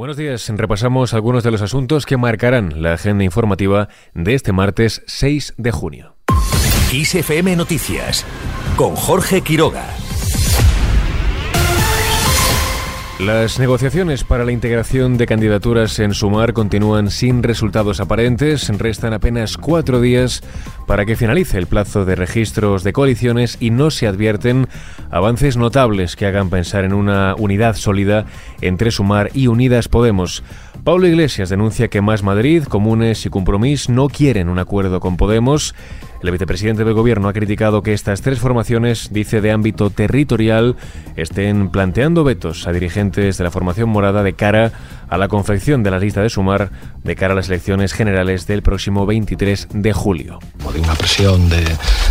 Buenos días. Repasamos algunos de los asuntos que marcarán la agenda informativa de este martes 6 de junio. ISFM Noticias con Jorge Quiroga. Las negociaciones para la integración de candidaturas en Sumar continúan sin resultados aparentes. Restan apenas cuatro días para que finalice el plazo de registros de coaliciones y no se advierten avances notables que hagan pensar en una unidad sólida entre Sumar y Unidas Podemos. Pablo Iglesias denuncia que Más Madrid, Comunes y Compromís no quieren un acuerdo con Podemos. El vicepresidente del Gobierno ha criticado que estas tres formaciones, dice de ámbito territorial, estén planteando vetos a dirigentes de la formación morada de cara a la confección de la lista de sumar de cara a las elecciones generales del próximo 23 de julio. De una presión de,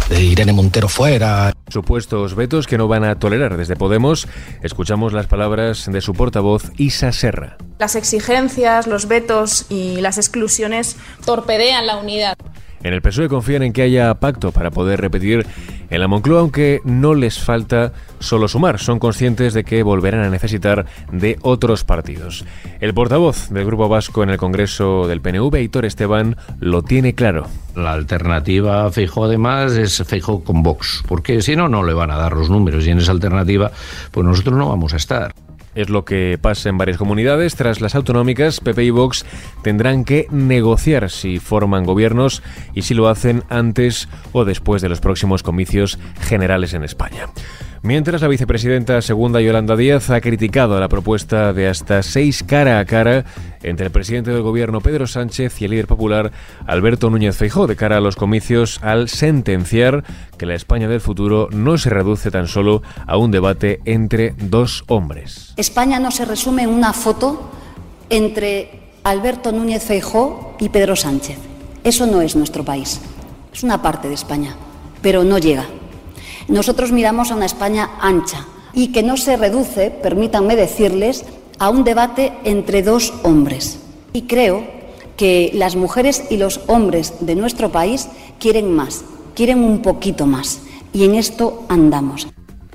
de Irene Montero fuera. Supuestos vetos que no van a tolerar desde Podemos. Escuchamos las palabras de su portavoz Isa Serra. Las exigencias, los vetos y las exclusiones torpedean la unidad. En el PSOE confían en que haya pacto para poder repetir en la Moncloa, aunque no les falta solo sumar. Son conscientes de que volverán a necesitar de otros partidos. El portavoz del Grupo Vasco en el Congreso del PNV, Hitor Esteban, lo tiene claro. La alternativa a Feijóo además es Feijóo con Vox, porque si no, no le van a dar los números y en esa alternativa, pues nosotros no vamos a estar. Es lo que pasa en varias comunidades. Tras las autonómicas, PP y Vox tendrán que negociar si forman gobiernos y si lo hacen antes o después de los próximos comicios generales en España. Mientras la vicepresidenta segunda Yolanda Díaz ha criticado la propuesta de hasta seis cara a cara entre el presidente del gobierno Pedro Sánchez y el líder popular Alberto Núñez Feijó de cara a los comicios al sentenciar que la España del futuro no se reduce tan solo a un debate entre dos hombres. España no se resume en una foto entre Alberto Núñez Feijó y Pedro Sánchez. Eso no es nuestro país. Es una parte de España, pero no llega. Nosotros miramos a una España ancha y que no se reduce, permítanme decirles, a un debate entre dos hombres. Y creo que las mujeres y los hombres de nuestro país quieren más, quieren un poquito más. Y en esto andamos.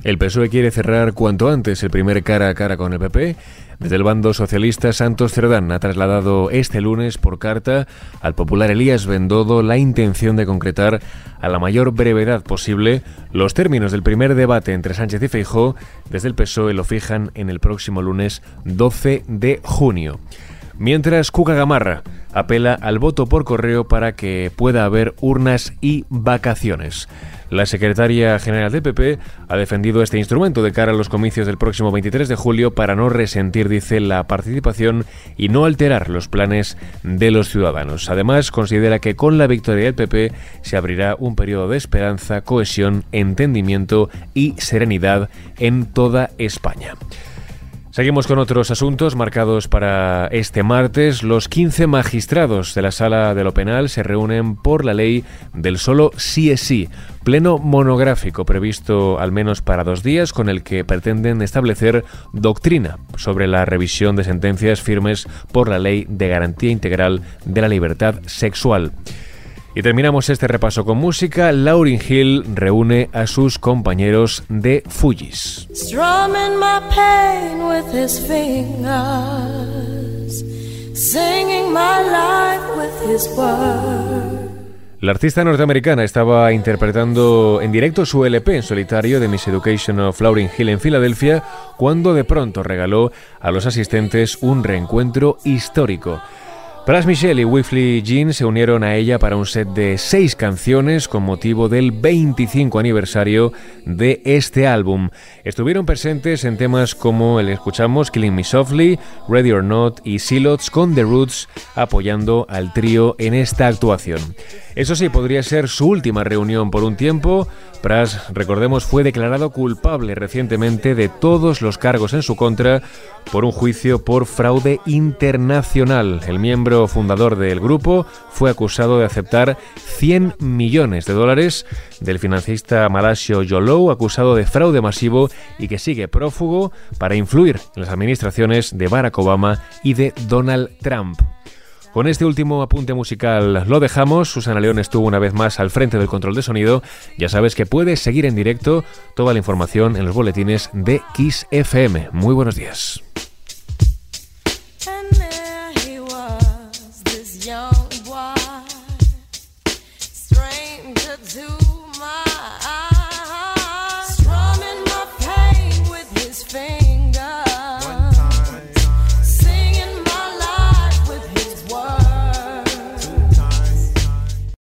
El PSOE quiere cerrar cuanto antes el primer cara a cara con el PP desde el bando socialista, Santos Cerdán ha trasladado este lunes por carta al popular Elías Bendodo la intención de concretar a la mayor brevedad posible los términos del primer debate entre Sánchez y Feijó. Desde el PSOE lo fijan en el próximo lunes 12 de junio. Mientras Cuca Gamarra apela al voto por correo para que pueda haber urnas y vacaciones. La secretaria general de PP ha defendido este instrumento de cara a los comicios del próximo 23 de julio para no resentir, dice, la participación y no alterar los planes de los ciudadanos. Además, considera que con la victoria del PP se abrirá un periodo de esperanza, cohesión, entendimiento y serenidad en toda España. Seguimos con otros asuntos marcados para este martes. Los 15 magistrados de la Sala de lo Penal se reúnen por la ley del solo sí es sí, pleno monográfico previsto al menos para dos días con el que pretenden establecer doctrina sobre la revisión de sentencias firmes por la ley de garantía integral de la libertad sexual. Y terminamos este repaso con música. Lauryn Hill reúne a sus compañeros de Fujis. La artista norteamericana estaba interpretando en directo su LP en solitario de Miss Education of Lauryn Hill en Filadelfia cuando de pronto regaló a los asistentes un reencuentro histórico. Pras Michelle y Wifley Jean se unieron a ella para un set de seis canciones con motivo del 25 aniversario de este álbum. Estuvieron presentes en temas como el escuchamos Killing Me Softly, Ready or Not y Silots con The Roots apoyando al trío en esta actuación. Eso sí, podría ser su última reunión por un tiempo. Pras, recordemos, fue declarado culpable recientemente de todos los cargos en su contra por un juicio por fraude internacional. El miembro fundador del grupo fue acusado de aceptar 100 millones de dólares del financista malasio Yolou, acusado de fraude masivo y que sigue prófugo para influir en las administraciones de Barack Obama y de Donald Trump. Con este último apunte musical lo dejamos. Susana León estuvo una vez más al frente del control de sonido. Ya sabes que puedes seguir en directo toda la información en los boletines de Kiss FM. Muy buenos días.